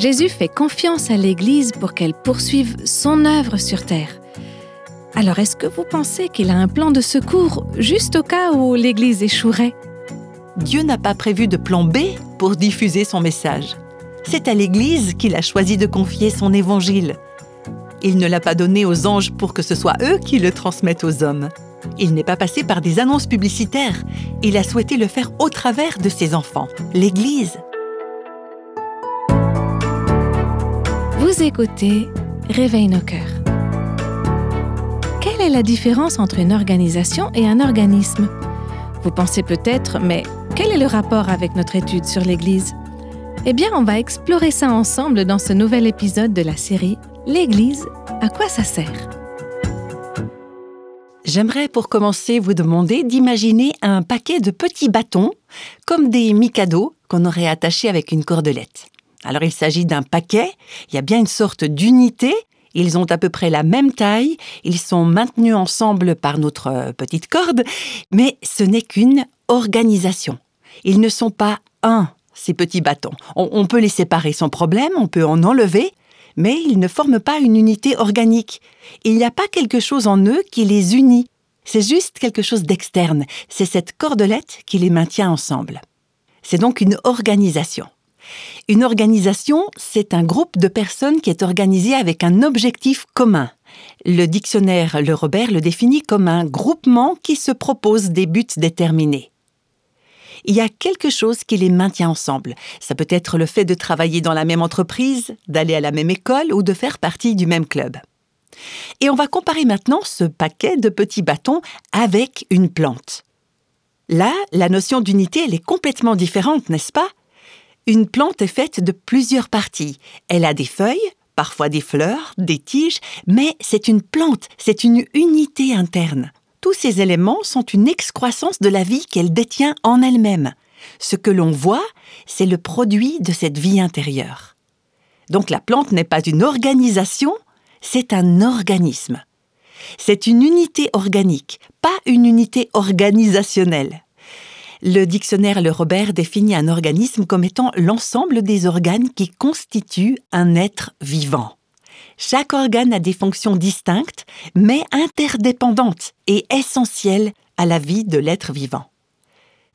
Jésus fait confiance à l'Église pour qu'elle poursuive son œuvre sur terre. Alors est-ce que vous pensez qu'il a un plan de secours juste au cas où l'Église échouerait? Dieu n'a pas prévu de plan B pour diffuser son message. C'est à l'Église qu'il a choisi de confier son évangile. Il ne l'a pas donné aux anges pour que ce soit eux qui le transmettent aux hommes. Il n'est pas passé par des annonces publicitaires. Il a souhaité le faire au travers de ses enfants, l'Église. Vous écoutez Réveille nos cœurs. Quelle est la différence entre une organisation et un organisme? Vous pensez peut-être, mais quel est le rapport avec notre étude sur l'Église? Eh bien, on va explorer ça ensemble dans ce nouvel épisode de la série L'Église, à quoi ça sert? J'aimerais pour commencer vous demander d'imaginer un paquet de petits bâtons, comme des micados qu'on aurait attachés avec une cordelette. Alors il s'agit d'un paquet, il y a bien une sorte d'unité, ils ont à peu près la même taille, ils sont maintenus ensemble par notre euh, petite corde, mais ce n'est qu'une organisation. Ils ne sont pas un, ces petits bâtons. On, peut les séparer sans problème, on peut en enlever, mais ils ne forment pas une unité organique. Il n'y a pas quelque chose en eux qui les unit. C'est juste quelque chose d'externe. C'est cette cordelette qui les maintient ensemble. C'est donc une organisation. Une organisation, c'est un groupe de personnes qui est organisé avec un objectif commun. Le dictionnaire Le Robert le définit comme un groupement qui se propose des buts déterminés il y a quelque chose qui les maintient ensemble. Ça peut être le fait de travailler dans la même entreprise, d'aller à la même école ou de faire partie du même club. Et on va comparer maintenant ce paquet de petits bâtons avec une plante. Là, la notion d'unité, elle est complètement différente, n'est-ce pas? Une plante est faite de plusieurs parties. Elle a des feuilles, parfois des fleurs, des tiges, mais c'est une plante, c'est une unité interne. Tous ces éléments sont une excroissance de la vie qu'elle détient en elle-même. Ce que l'on voit, c'est le produit de cette vie intérieure. Donc la plante n'est pas une organisation, c'est un organisme. C'est une unité organique, pas une unité organisationnelle. Le dictionnaire Le Robert définit un organisme comme étant l'ensemble des organes qui constituent un être vivant. Chaque organe a des fonctions distinctes, mais interdépendantes et essentielles à la vie de l'être vivant.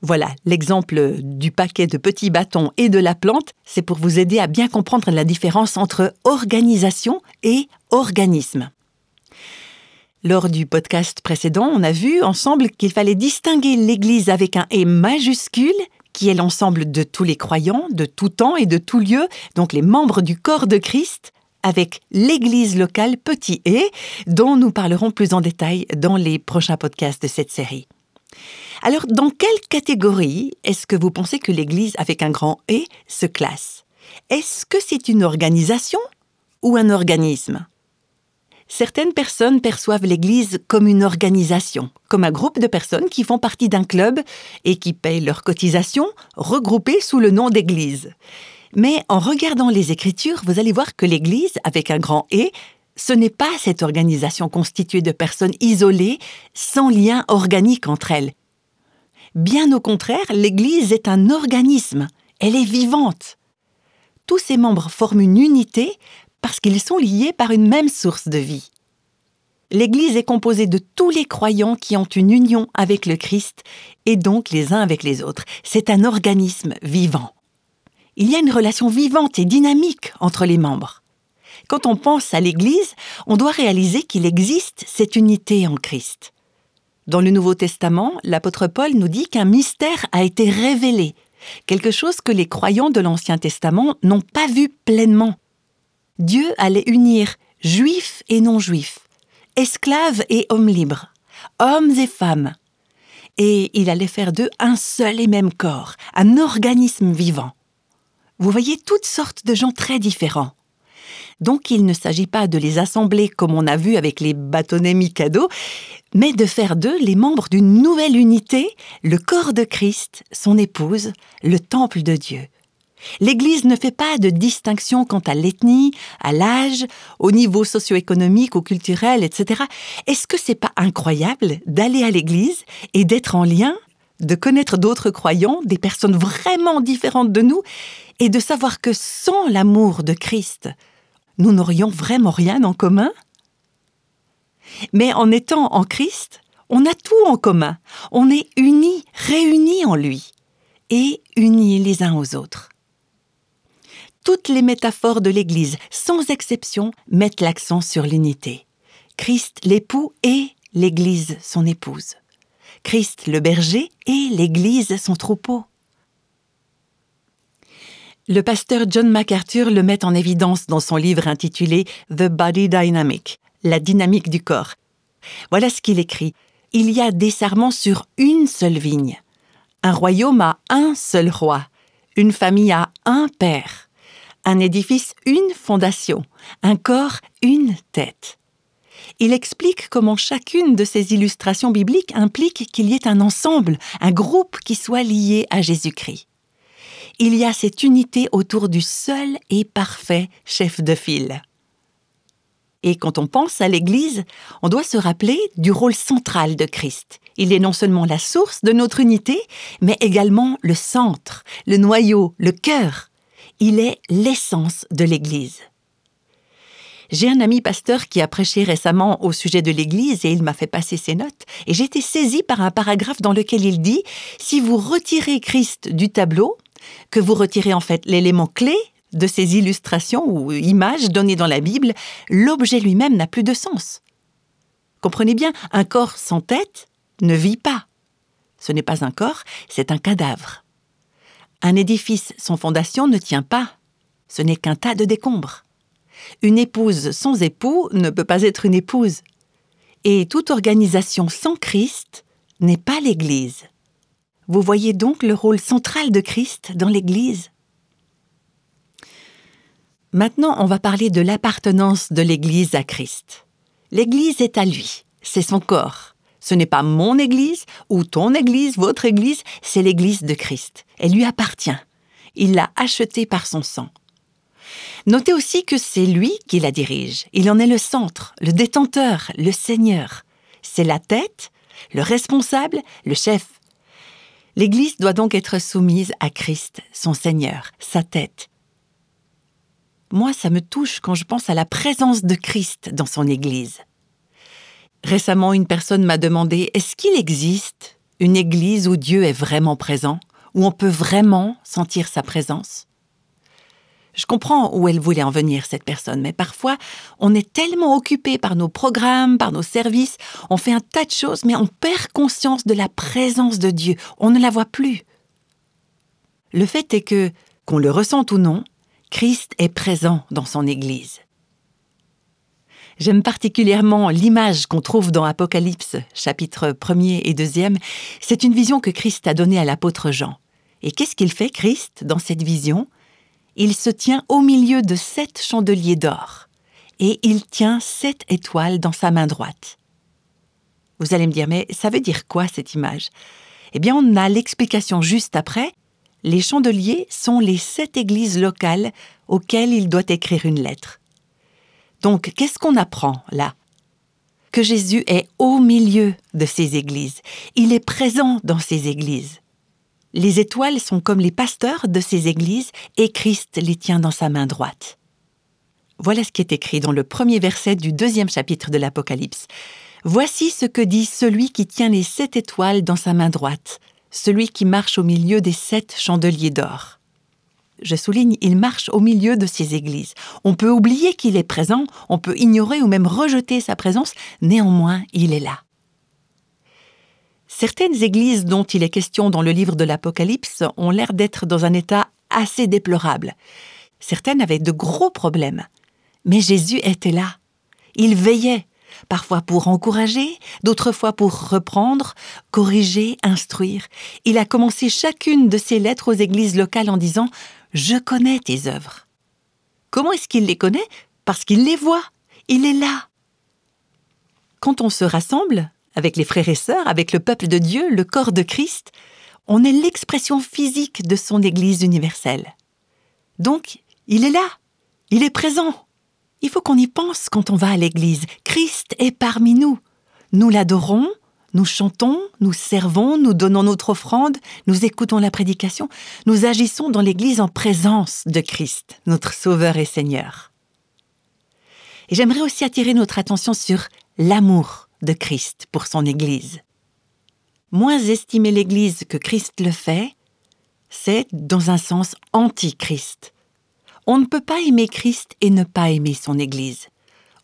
Voilà, l'exemple du paquet de petits bâtons et de la plante, c'est pour vous aider à bien comprendre la différence entre organisation et organisme. Lors du podcast précédent, on a vu ensemble qu'il fallait distinguer l'Église avec un E majuscule, qui est l'ensemble de tous les croyants, de tout temps et de tout lieu, donc les membres du corps de Christ, avec l'église locale Petit et dont nous parlerons plus en détail dans les prochains podcasts de cette série. Alors, dans quelle catégorie est-ce que vous pensez que l'église avec un grand E se classe? Est-ce que c'est une organisation ou un organisme? Certaines personnes perçoivent l'Église comme une organisation, comme un groupe de personnes qui font partie d'un club et qui payent leurs cotisations regroupées sous le nom d'Église. Mais en regardant les Écritures, vous allez voir que l'Église, avec un grand E, ce n'est pas cette organisation constituée de personnes isolées, sans lien organique entre elles. Bien au contraire, l'Église est un organisme, elle est vivante. Tous ses membres forment une unité parce qu'ils sont liés par une même source de vie. L'Église est composée de tous les croyants qui ont une union avec le Christ et donc les uns avec les autres. C'est un organisme vivant il y a une relation vivante et dynamique entre les membres. Quand on pense à l'Église, on doit réaliser qu'il existe cette unité en Christ. Dans le Nouveau Testament, l'apôtre Paul nous dit qu'un mystère a été révélé, quelque chose que les croyants de l'Ancien Testament n'ont pas vu pleinement. Dieu allait unir juifs et non-juifs, esclaves et hommes libres, hommes et femmes, et il allait faire d'eux un seul et même corps, un organisme vivant vous voyez toutes sortes de gens très différents. Donc il ne s'agit pas de les assembler comme on a vu avec les bâtonnets Mikado, mais de faire d'eux les membres d'une nouvelle unité, le corps de Christ, son épouse, le temple de Dieu. L'Église ne fait pas de distinction quant à l'ethnie, à l'âge, au niveau socio-économique ou culturel, etc. Est-ce que c'est pas incroyable d'aller à l'Église et d'être en lien de connaître d'autres croyants, des personnes vraiment différentes de nous, et de savoir que sans l'amour de Christ, nous n'aurions vraiment rien en commun? Mais en étant en Christ, on a tout en commun. On est unis, réunis en lui, et unis les uns aux autres. Toutes les métaphores de l'Église, sans exception, mettent l'accent sur l'unité. Christ l'époux et l'Église son épouse. Christ le berger et l'Église son troupeau. Le pasteur John MacArthur le met en évidence dans son livre intitulé The Body Dynamic, la dynamique du corps. Voilà ce qu'il écrit. Il y a des serments sur une seule vigne. Un royaume a un seul roi. Une famille a un père. Un édifice, une fondation. Un corps, une tête. Il explique comment chacune de ces illustrations bibliques implique qu'il y ait un ensemble, un groupe qui soit lié à Jésus-Christ il y a cette unité autour du seul et parfait chef de file. Et quand on pense à l'Église, on doit se rappeler du rôle central de Christ. Il est non seulement la source de notre unité, mais également le centre, le noyau, le cœur. Il est l'essence de l'Église. J'ai un ami pasteur qui a prêché récemment au sujet de l'Église et il m'a fait passer ses notes, et j'ai été saisie par un paragraphe dans lequel il dit Si vous retirez Christ du tableau, que vous retirez en fait l'élément clé de ces illustrations ou images données dans la Bible, l'objet lui-même n'a plus de sens. Comprenez bien, un corps sans tête ne vit pas. Ce n'est pas un corps, c'est un cadavre. Un édifice sans fondation ne tient pas. Ce n'est qu'un tas de décombres. Une épouse sans époux ne peut pas être une épouse. Et toute organisation sans Christ n'est pas l'Église. Vous voyez donc le rôle central de Christ dans l'Église Maintenant, on va parler de l'appartenance de l'Église à Christ. L'Église est à lui, c'est son corps. Ce n'est pas mon Église ou ton Église, votre Église, c'est l'Église de Christ. Elle lui appartient. Il l'a achetée par son sang. Notez aussi que c'est lui qui la dirige. Il en est le centre, le détenteur, le Seigneur. C'est la tête, le responsable, le chef. L'Église doit donc être soumise à Christ, son Seigneur, sa tête. Moi, ça me touche quand je pense à la présence de Christ dans son Église. Récemment, une personne m'a demandé Est-ce qu'il existe une Église où Dieu est vraiment présent, où on peut vraiment sentir sa présence? Je comprends où elle voulait en venir, cette personne, mais parfois, on est tellement occupé par nos programmes, par nos services, on fait un tas de choses, mais on perd conscience de la présence de Dieu, on ne la voit plus. Le fait est que, qu'on le ressente ou non, Christ est présent dans son Église. J'aime particulièrement l'image qu'on trouve dans Apocalypse, chapitre 1er et 2e. C'est une vision que Christ a donnée à l'apôtre Jean. Et qu'est-ce qu'il fait, Christ, dans cette vision? Il se tient au milieu de sept chandeliers d'or, et il tient sept étoiles dans sa main droite. Vous allez me dire, mais ça veut dire quoi cette image? Eh bien, on a l'explication juste après. Les chandeliers sont les sept églises locales auxquelles il doit écrire une lettre. Donc, qu'est-ce qu'on apprend là? Que Jésus est au milieu de ces églises. Il est présent dans ces églises. Les étoiles sont comme les pasteurs de ces églises et Christ les tient dans sa main droite. Voilà ce qui est écrit dans le premier verset du deuxième chapitre de l'Apocalypse. Voici ce que dit celui qui tient les sept étoiles dans sa main droite, celui qui marche au milieu des sept chandeliers d'or. Je souligne, il marche au milieu de ces églises. On peut oublier qu'il est présent, on peut ignorer ou même rejeter sa présence, néanmoins il est là. Certaines églises dont il est question dans le livre de l'Apocalypse ont l'air d'être dans un état assez déplorable. Certaines avaient de gros problèmes. Mais Jésus était là. Il veillait, parfois pour encourager, d'autres fois pour reprendre, corriger, instruire. Il a commencé chacune de ses lettres aux églises locales en disant ⁇ Je connais tes œuvres ⁇ Comment est-ce qu'il les connaît? Parce qu'il les voit. Il est là. Quand on se rassemble, avec les frères et sœurs, avec le peuple de Dieu, le corps de Christ, on est l'expression physique de son Église universelle. Donc, il est là, il est présent. Il faut qu'on y pense quand on va à l'Église. Christ est parmi nous. Nous l'adorons, Nous chantons, nous servons, nous donnons notre offrande, nous écoutons la prédication, nous agissons dans l'Église en présence de Christ, notre Sauveur et Seigneur. Et j'aimerais aussi attirer notre attention sur l'amour de Christ pour son Église. Moins estimer l'Église que Christ le fait, c'est dans un sens anti-Christ. On ne peut pas aimer Christ et ne pas aimer son Église.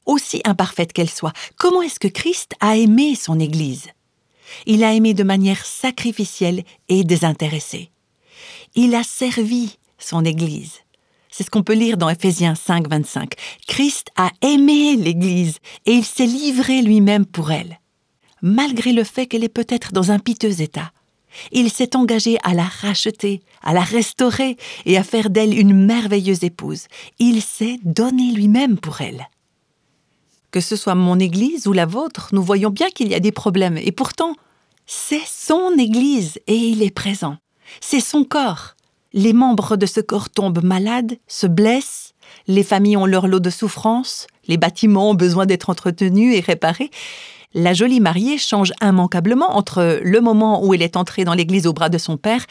Aussi imparfaite qu'elle soit, comment est-ce que Christ a aimé son Église? Il a aimé de manière sacrificielle et désintéressée. Il a servi son Église. C'est ce qu'on peut lire dans Éphésiens 5, 25. Christ a aimé l'Église et il s'est livré lui-même pour elle. Malgré le fait qu'elle est peut-être dans un piteux état, il s'est engagé à la racheter, à la restaurer et à faire d'elle une merveilleuse épouse. Il s'est donné lui-même pour elle. Que ce soit mon Église ou la vôtre, nous voyons bien qu'il y a des problèmes, et pourtant, c'est son Église et il est présent. C'est son corps les membres de ce corps tombent malades, se blessent, les familles ont leur lot de souffrances, les bâtiments ont besoin d'être entretenus et réparés. La jolie mariée change immanquablement entre le moment où elle est entrée dans l'église au bras de son père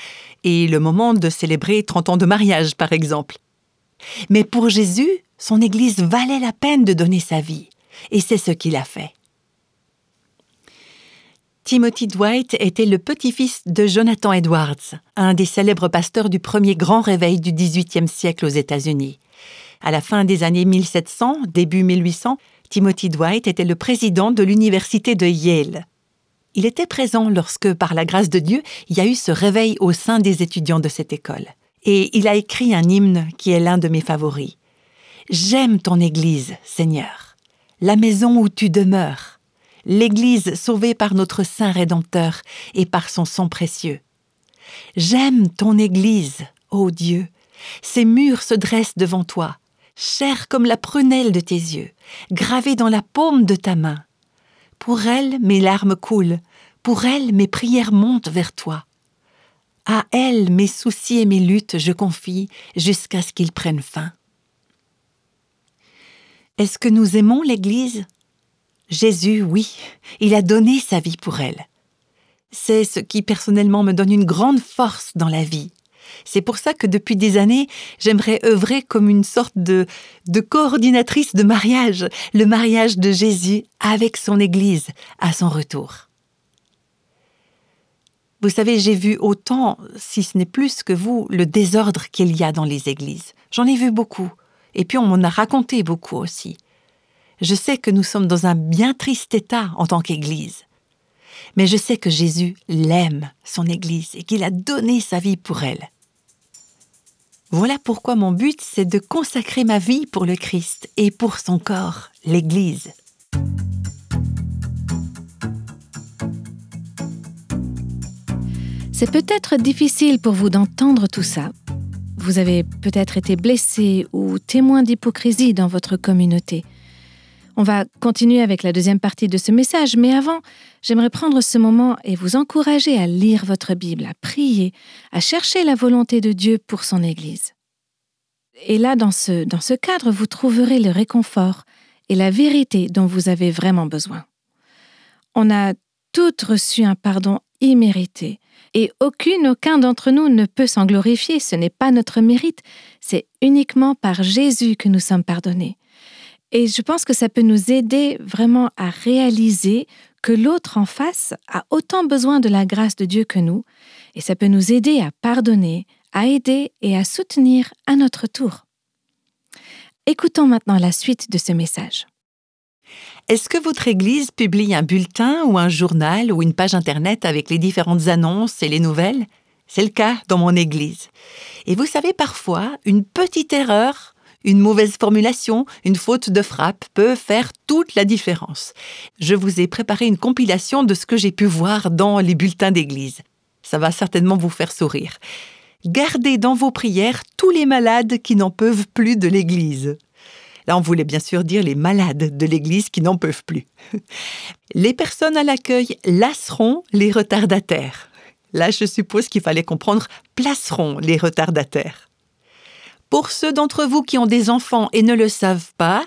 et le moment de célébrer 30 ans de mariage, par exemple. Mais pour Jésus, son église valait la peine de donner sa vie, et c'est ce qu'il a fait. Timothy Dwight était le petit-fils de Jonathan Edwards, un des célèbres pasteurs du premier grand réveil du XVIIIe siècle aux États-Unis. À la fin des années 1700, début 1800, Timothy Dwight était le président de l'université de Yale. Il était présent lorsque, par la grâce de Dieu, il y a eu ce réveil au sein des étudiants de cette école. Et il a écrit un hymne qui est l'un de mes favoris. J'aime ton Église, Seigneur, la maison où tu demeures l'Église sauvée par notre Saint Rédempteur et par son sang précieux. J'aime ton Église, ô Dieu. Ses murs se dressent devant toi, chère comme la prunelle de tes yeux, gravée dans la paume de ta main. Pour elle, mes larmes coulent, pour elle, mes prières montent vers toi. À elle, mes soucis et mes luttes, je confie jusqu'à ce qu'ils prennent fin. Est-ce que nous aimons l'Église? Jésus, oui, il a donné sa vie pour elle. C'est ce qui personnellement me donne une grande force dans la vie. C'est pour ça que depuis des années, j'aimerais œuvrer comme une sorte de, de coordinatrice de mariage, le mariage de Jésus avec son Église à son retour. Vous savez, j'ai vu autant, si ce n'est plus que vous, le désordre qu'il y a dans les églises. J'en ai vu beaucoup. Et puis on m'en a raconté beaucoup aussi je sais que nous sommes dans un bien triste état en tant qu'Église. Mais je sais que Jésus l'aime, son Église, et qu'il a donné sa vie pour elle. Voilà pourquoi mon but, c'est de consacrer ma vie pour le Christ et pour son corps, l'Église. C'est peut-être difficile pour vous d'entendre tout ça. Vous avez peut-être été blessé ou témoin d'hypocrisie dans votre communauté. On va continuer avec la deuxième partie de ce message, mais avant, j'aimerais prendre ce moment et vous encourager à lire votre Bible, à prier, à chercher la volonté de Dieu pour son Église. Et là, dans ce, dans ce cadre, vous trouverez le réconfort et la vérité dont vous avez vraiment besoin. On a toutes reçu un pardon immérité, et aucune, aucun d'entre nous ne peut s'en glorifier, ce n'est pas notre mérite, c'est uniquement par Jésus que nous sommes pardonnés. Et je pense que ça peut nous aider vraiment à réaliser que l'autre en face a autant besoin de la grâce de Dieu que nous, et ça peut nous aider à pardonner, à aider et à soutenir à notre tour. Écoutons maintenant la suite de ce message. Est-ce que votre Église publie un bulletin ou un journal ou une page Internet avec les différentes annonces et les nouvelles? C'est le cas dans mon Église. Et vous savez, parfois, une petite erreur une mauvaise formulation, une faute de frappe peut faire toute la différence. Je vous ai préparé une compilation de ce que j'ai pu voir dans les bulletins d'église. Ça va certainement vous faire sourire. Gardez dans vos prières tous les malades qui n'en peuvent plus de l'église. Là, on voulait bien sûr dire les malades de l'Église qui n'en peuvent plus. Les personnes à l'accueil lasseront les retardataires. Là, je suppose qu'il fallait comprendre placeront les retardataires. Pour ceux d'entre vous qui ont des enfants et ne le savent pas,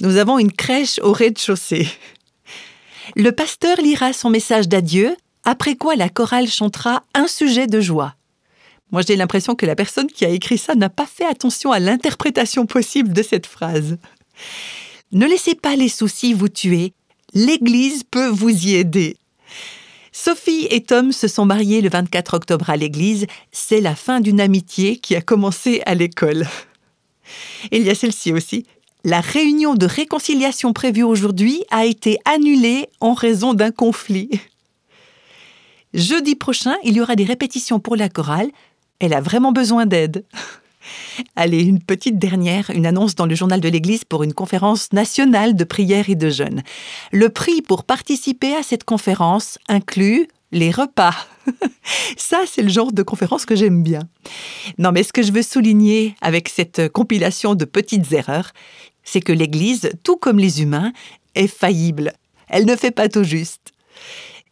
nous avons une crèche au rez-de-chaussée. Le pasteur lira son message d'adieu, après quoi la chorale chantera un sujet de joie. Moi, j'ai l'impression que la personne qui a écrit ça n'a pas fait attention à l'interprétation possible de cette phrase. Ne laissez pas les soucis vous tuer. L'Église peut vous y aider. Sophie et Tom se sont mariés le 24 octobre à l'église. C'est la fin d'une amitié qui a commencé à l'école. Il y a celle-ci aussi. La réunion de réconciliation prévue aujourd'hui a été annulée en raison d'un conflit. Jeudi prochain, il y aura des répétitions pour la chorale. Elle a vraiment besoin d'aide. Allez, une petite dernière, une annonce dans le journal de l'Église pour une conférence nationale de prière et de jeûne. Le prix pour participer à cette conférence inclut les repas. Ça, c'est le genre de conférence que j'aime bien. Non, mais ce que je veux souligner avec cette compilation de petites erreurs, c'est que l'Église, tout comme les humains, est faillible. Elle ne fait pas tout juste.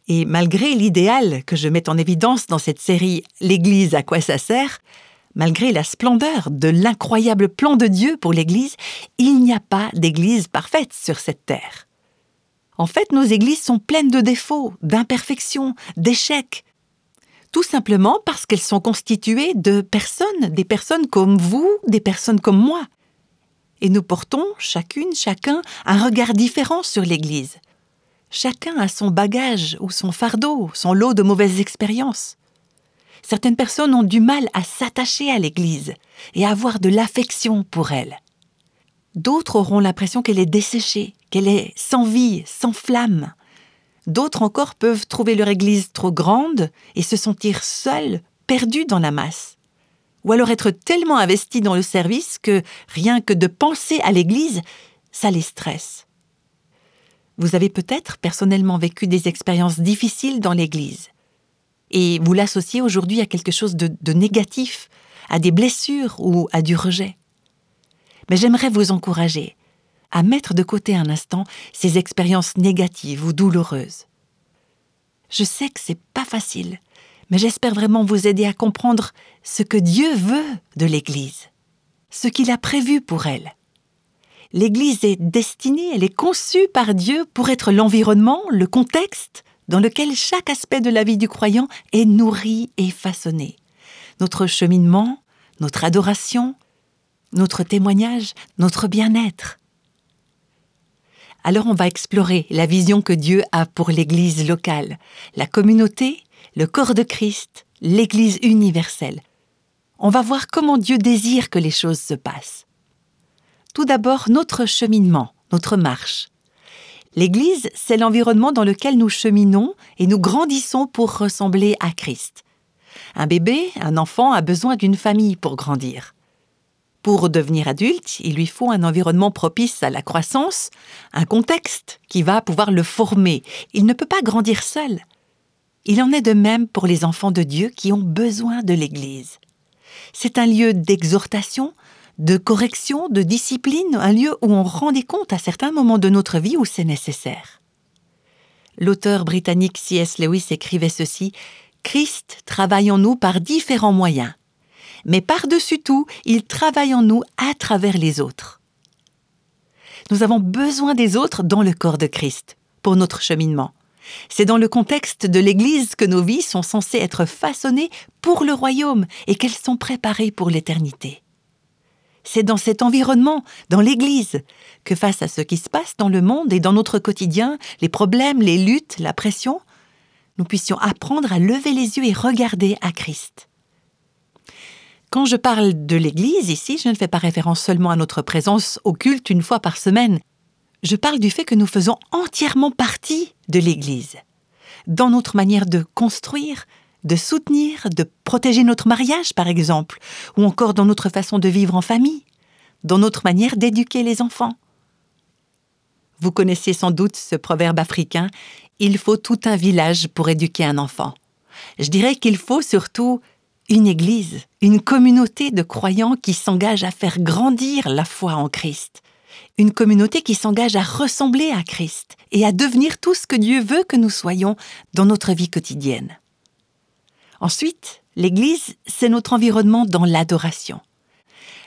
Et malgré l'idéal que je mets en évidence dans cette série L'Église à quoi ça sert, Malgré la splendeur de l'incroyable plan de Dieu pour l'Église, il n'y a pas d'Église parfaite sur cette terre. En fait, nos églises sont pleines de défauts, d'imperfections, d'échecs. Tout simplement parce qu'elles sont constituées de personnes, des personnes comme vous, des personnes comme moi. Et nous portons, chacune, chacun, un regard différent sur l'Église. Chacun a son bagage ou son fardeau, son lot de mauvaises expériences. Certaines personnes ont du mal à s'attacher à l'Église et à avoir de l'affection pour elle. D'autres auront l'impression qu'elle est desséchée, qu'elle est sans vie, sans flamme. D'autres encore peuvent trouver leur Église trop grande et se sentir seuls, perdus dans la masse. Ou alors être tellement investis dans le service que rien que de penser à l'Église, ça les stresse. Vous avez peut-être personnellement vécu des expériences difficiles dans l'Église et vous l'associez aujourd'hui à quelque chose de, négatif, à des blessures ou à du rejet. Mais j'aimerais vous encourager à mettre de côté un instant ces expériences négatives ou douloureuses. Je sais que c'est pas facile, mais j'espère vraiment vous aider à comprendre ce que Dieu veut de l'Église, ce qu'il a prévu pour elle. L'Église est destinée, elle est conçue par Dieu pour être l'environnement, le contexte dans lequel chaque aspect de la vie du croyant est nourri et façonné. Notre cheminement, notre adoration, notre témoignage, notre bien-être. Alors on va explorer la vision que Dieu a pour l'Église locale, la communauté, le corps de Christ, l'Église universelle. On va voir comment Dieu désire que les choses se passent. Tout d'abord, notre cheminement, notre marche. L'Église, c'est l'environnement dans lequel nous cheminons et nous grandissons pour ressembler à Christ. Un bébé, un enfant a besoin d'une famille pour grandir. Pour devenir adulte, il lui faut un environnement propice à la croissance, un contexte qui va pouvoir le former. Il ne peut pas grandir seul. Il en est de même pour les enfants de Dieu qui ont besoin de l'Église. C'est un lieu d'exhortation, de correction, de discipline, un lieu où on rend des comptes à certains moments de notre vie où c'est nécessaire. L'auteur britannique C.S. Lewis écrivait ceci Christ travaille en nous par différents moyens, mais par-dessus tout, il travaille en nous à travers les autres. Nous avons besoin des autres dans le corps de Christ pour notre cheminement. C'est dans le contexte de l'Église que nos vies sont censées être façonnées pour le royaume et qu'elles sont préparées pour l'éternité. C'est dans cet environnement, dans l'Église, que face à ce qui se passe dans le monde et dans notre quotidien, les problèmes, les luttes, la pression, nous puissions apprendre à lever les yeux et regarder à Christ. Quand je parle de l'Église ici, je ne fais pas référence seulement à notre présence au culte une fois par semaine. Je parle du fait que nous faisons entièrement partie de l'Église. Dans notre manière de construire, de soutenir, de protéger notre mariage, par exemple, ou encore dans notre façon de vivre en famille, dans notre manière d'éduquer les enfants. Vous connaissez sans doute ce proverbe africain Il faut tout un village pour éduquer un enfant. Je dirais qu'il faut surtout une Église, une communauté de croyants qui s'engagent à faire grandir la foi en Christ, une communauté qui s'engage à ressembler à Christ et à devenir tout ce que Dieu veut que nous soyons dans notre vie quotidienne. Ensuite, l'Église, c'est notre environnement dans l'adoration.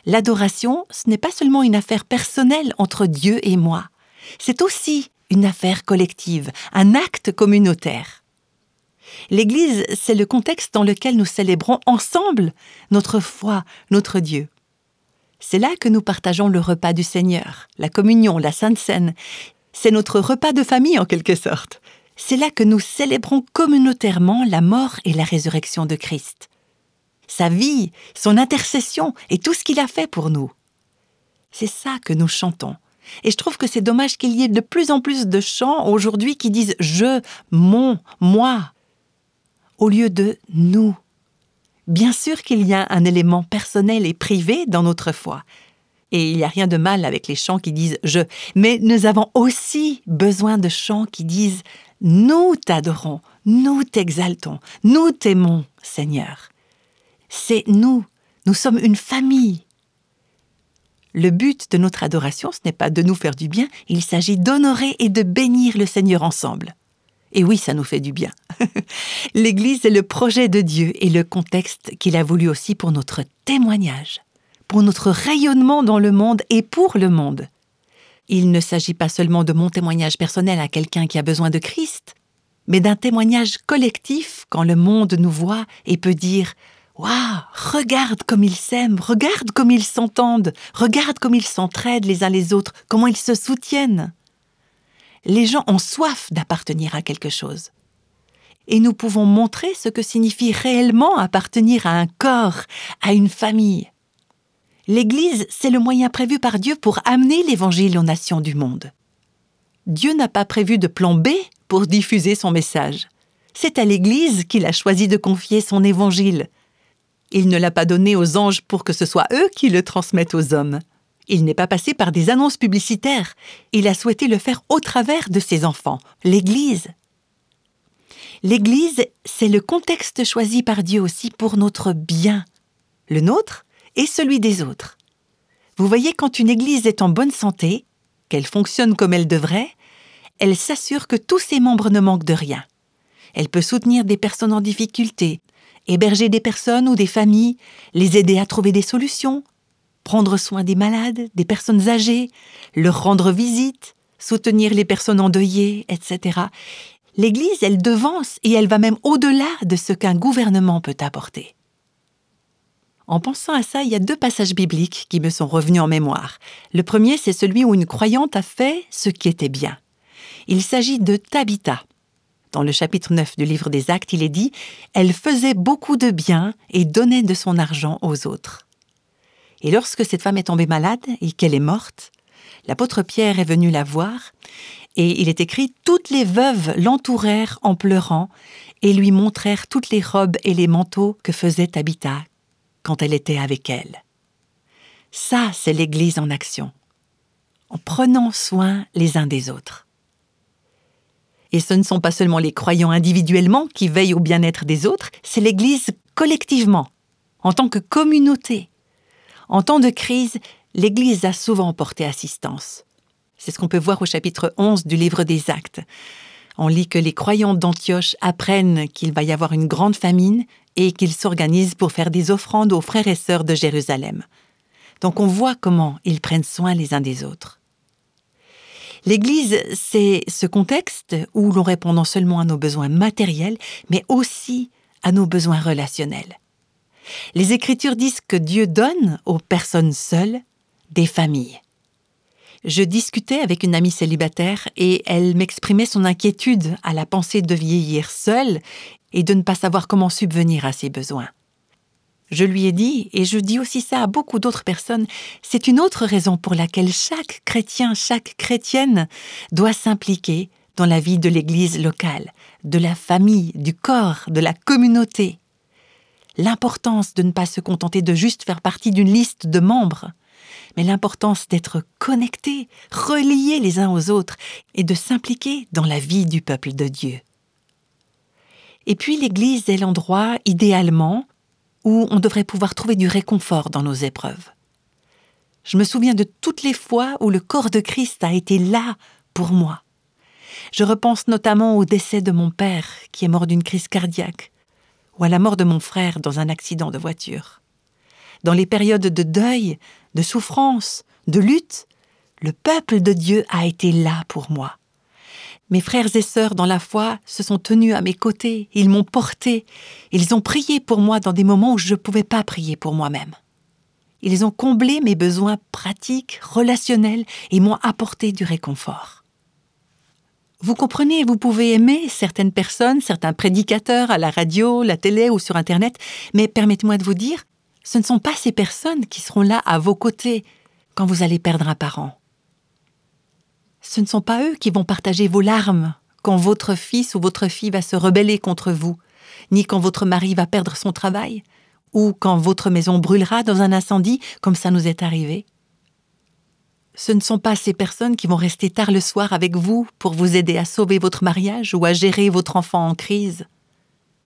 L'adoration, ce n'est pas seulement une affaire personnelle entre Dieu et moi, c'est aussi une affaire collective, un acte communautaire. L'Église, c'est le contexte dans lequel nous célébrons ensemble notre foi, notre Dieu. C'est là que nous partageons le repas du Seigneur, la communion, la Sainte Seine. C'est notre repas de famille en quelque sorte. C'est là que nous célébrons communautairement la mort et la résurrection de Christ. Sa vie, son intercession et tout ce qu'il a fait pour nous. C'est ça que nous chantons. Et je trouve que c'est dommage qu'il y ait de plus en plus de chants aujourd'hui qui disent je, mon, moi, au lieu de nous. Bien sûr qu'il y a un élément personnel et privé dans notre foi. Et il n'y a rien de mal avec les chants qui disent je, mais nous avons aussi besoin de chants qui disent nous t'adorons, nous t'exaltons, nous t'aimons, Seigneur. C'est nous, nous sommes une famille. Le but de notre adoration, ce n'est pas de nous faire du bien, il s'agit d'honorer et de bénir le Seigneur ensemble. Et oui, ça nous fait du bien. L'Église est le projet de Dieu et le contexte qu'il a voulu aussi pour notre témoignage, pour notre rayonnement dans le monde et pour le monde. Il ne s'agit pas seulement de mon témoignage personnel à quelqu'un qui a besoin de Christ, mais d'un témoignage collectif quand le monde nous voit et peut dire Waouh, regarde comme ils s'aiment, regarde comme ils s'entendent, regarde comme ils s'entraident les uns les autres, comment ils se soutiennent les gens ont soif d'appartenir à quelque chose. Et nous pouvons montrer ce que signifie réellement appartenir à un corps, à une famille. L'Église, c'est le moyen prévu par Dieu pour amener l'Évangile aux nations du monde. Dieu n'a pas prévu de plan B pour diffuser son message. C'est à l'Église qu'il a choisi de confier son Évangile. Il ne l'a pas donné aux anges pour que ce soit eux qui le transmettent aux hommes. Il n'est pas passé par des annonces publicitaires. Il a souhaité le faire au travers de ses enfants, l'Église. L'Église, c'est le contexte choisi par Dieu aussi pour notre bien, le nôtre et celui des autres. Vous voyez, quand une Église est en bonne santé, qu'elle fonctionne comme elle devrait, elle s'assure que tous ses membres ne manquent de rien. Elle peut soutenir des personnes en difficulté, héberger des personnes ou des familles, les aider à trouver des solutions, prendre soin des malades, des personnes âgées, leur rendre visite, soutenir les personnes endeuillées, etc. L'Église, elle devance et elle va même au-delà de ce qu'un gouvernement peut apporter. En pensant à ça, il y a deux passages bibliques qui me sont revenus en mémoire. Le premier, c'est celui où une croyante a fait ce qui était bien. Il s'agit de Tabitha. Dans le chapitre 9 du livre des Actes, il est dit Elle faisait beaucoup de bien et donnait de son argent aux autres. Et lorsque cette femme est tombée malade et qu'elle est morte, l'apôtre Pierre est venu la voir, et il est écrit Toutes les veuves l'entourèrent en pleurant et lui montrèrent toutes les robes et les manteaux que faisait Tabitha quand elle était avec elle. Ça, c'est l'Église en action, en prenant soin les uns des autres. Et ce ne sont pas seulement les croyants individuellement qui veillent au bien-être des autres, c'est l'Église collectivement, en tant que communauté, en temps de crise, l'Église a souvent porté assistance. C'est ce qu'on peut voir au chapitre 11 du livre des Actes. On lit que les croyants d'Antioche apprennent qu'il va y avoir une grande famine et qu'ils s'organisent pour faire des offrandes aux frères et sœurs de Jérusalem. Donc on voit comment ils prennent soin les uns des autres. L'Église, c'est ce contexte où l'on répond non seulement à nos besoins matériels, mais aussi à nos besoins relationnels. Les Écritures disent que Dieu donne aux personnes seules des familles. Je discutais avec une amie célibataire et elle m'exprimait son inquiétude à la pensée de vieillir seule et de ne pas savoir comment subvenir à ses besoins. Je lui ai dit, et je dis aussi ça à beaucoup d'autres personnes, c'est une autre raison pour laquelle chaque chrétien, chaque chrétienne doit s'impliquer dans la vie de l'Église locale, de la famille, du corps, de la communauté l'importance de ne pas se contenter de juste faire partie d'une liste de membres, mais l'importance d'être connectés, reliés les uns aux autres et de s'impliquer dans la vie du peuple de Dieu. Et puis l'Église est l'endroit, idéalement, où on devrait pouvoir trouver du réconfort dans nos épreuves. Je me souviens de toutes les fois où le corps de Christ a été là pour moi. Je repense notamment au décès de mon père, qui est mort d'une crise cardiaque, ou à la mort de mon frère dans un accident de voiture. Dans les périodes de deuil, de souffrance, de lutte, le peuple de Dieu a été là pour moi. Mes frères et sœurs dans la foi se sont tenus à mes côtés, ils m'ont porté, ils ont prié pour moi dans des moments où je ne pouvais pas prier pour moi-même. Ils ont comblé mes besoins pratiques, relationnels et m'ont apporté du réconfort. Vous comprenez, vous pouvez aimer certaines personnes, certains prédicateurs à la radio, la télé ou sur Internet, mais permettez-moi de vous dire, ce ne sont pas ces personnes qui seront là à vos côtés quand vous allez perdre un parent. Ce ne sont pas eux qui vont partager vos larmes quand votre fils ou votre fille va se rebeller contre vous, ni quand votre mari va perdre son travail, ou quand votre maison brûlera dans un incendie comme ça nous est arrivé. Ce ne sont pas ces personnes qui vont rester tard le soir avec vous pour vous aider à sauver votre mariage ou à gérer votre enfant en crise,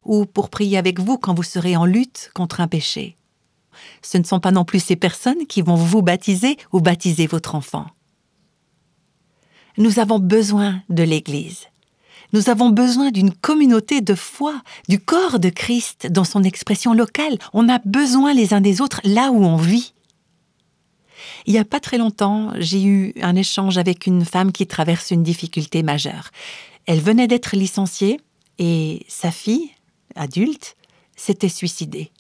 ou pour prier avec vous quand vous serez en lutte contre un péché. Ce ne sont pas non plus ces personnes qui vont vous baptiser ou baptiser votre enfant. Nous avons besoin de l'Église. Nous avons besoin d'une communauté de foi, du corps de Christ dans son expression locale. On a besoin les uns des autres là où on vit. Il n'y a pas très longtemps, j'ai eu un échange avec une femme qui traverse une difficulté majeure. Elle venait d'être licenciée et sa fille, adulte, s'était suicidée.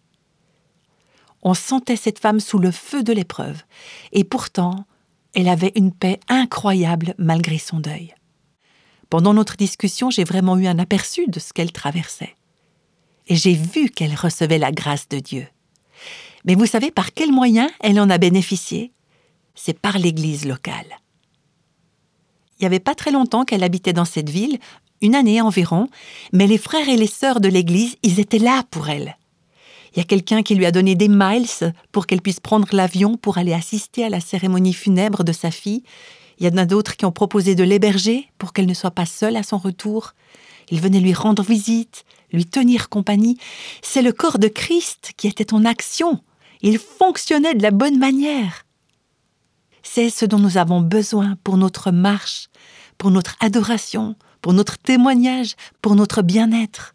On sentait cette femme sous le feu de l'épreuve, et pourtant, elle avait une paix incroyable malgré son deuil. Pendant notre discussion, j'ai vraiment eu un aperçu de ce qu'elle traversait. Et j'ai vu qu'elle recevait la grâce de Dieu. Mais vous savez par quel moyen elle en a bénéficié? C'est par l'Église locale. Il n'y avait pas très longtemps qu'elle habitait dans cette ville, une année environ, mais les frères et les sœurs de l'Église, ils étaient là pour elle. Il y a quelqu'un qui lui a donné des miles pour qu'elle puisse prendre l'avion pour aller assister à la cérémonie funèbre de sa fille. Il y en a d'autres qui ont proposé de l'héberger pour qu'elle ne soit pas seule à son retour. Ils venaient lui rendre visite, lui tenir compagnie. C'est le corps de Christ qui était en action. Il fonctionnait de la bonne manière. C'est ce dont nous avons besoin pour notre marche, pour notre adoration, pour notre témoignage, pour notre bien-être.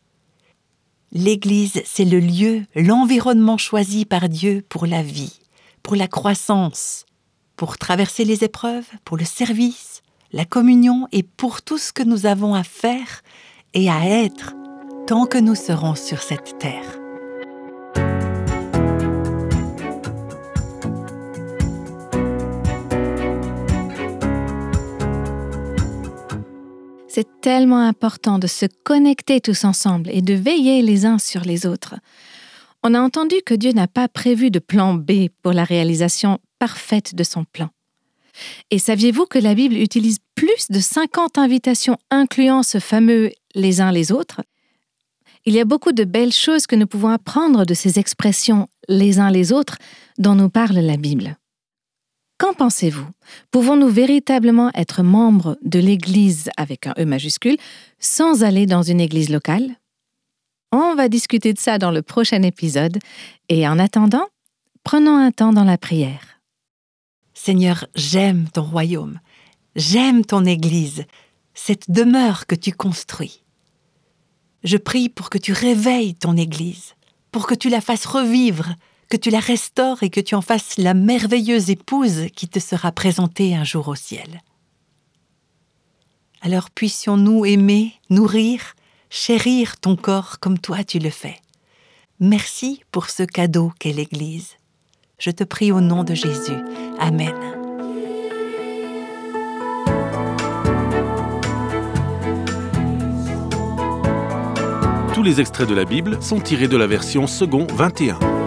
L'Église, c'est le lieu, l'environnement choisi par Dieu pour la vie, pour la croissance, pour traverser les épreuves, pour le service, la communion et pour tout ce que nous avons à faire et à être tant que nous serons sur cette terre. C'est tellement important de se connecter tous ensemble et de veiller les uns sur les autres. On a entendu que Dieu n'a pas prévu de plan B pour la réalisation parfaite de son plan. Et saviez-vous que la Bible utilise plus de 50 invitations incluant ce fameux les uns les autres Il y a beaucoup de belles choses que nous pouvons apprendre de ces expressions les uns les autres dont nous parle la Bible. Qu'en pensez-vous? Pouvons-nous véritablement être membres de l'Église avec un E majuscule sans aller dans une Église locale? On va discuter de ça dans le prochain épisode. Et en attendant, prenons un temps dans la prière. Seigneur, j'aime ton royaume, j'aime ton Église, cette demeure que tu construis. Je prie pour que tu réveilles ton Église, pour que tu la fasses revivre que tu la restaures et que tu en fasses la merveilleuse épouse qui te sera présentée un jour au ciel. Alors puissions-nous aimer, nourrir, chérir ton corps comme toi tu le fais. Merci pour ce cadeau qu'est l'Église. Je te prie au nom de Jésus. Amen. Tous les extraits de la Bible sont tirés de la version second 21.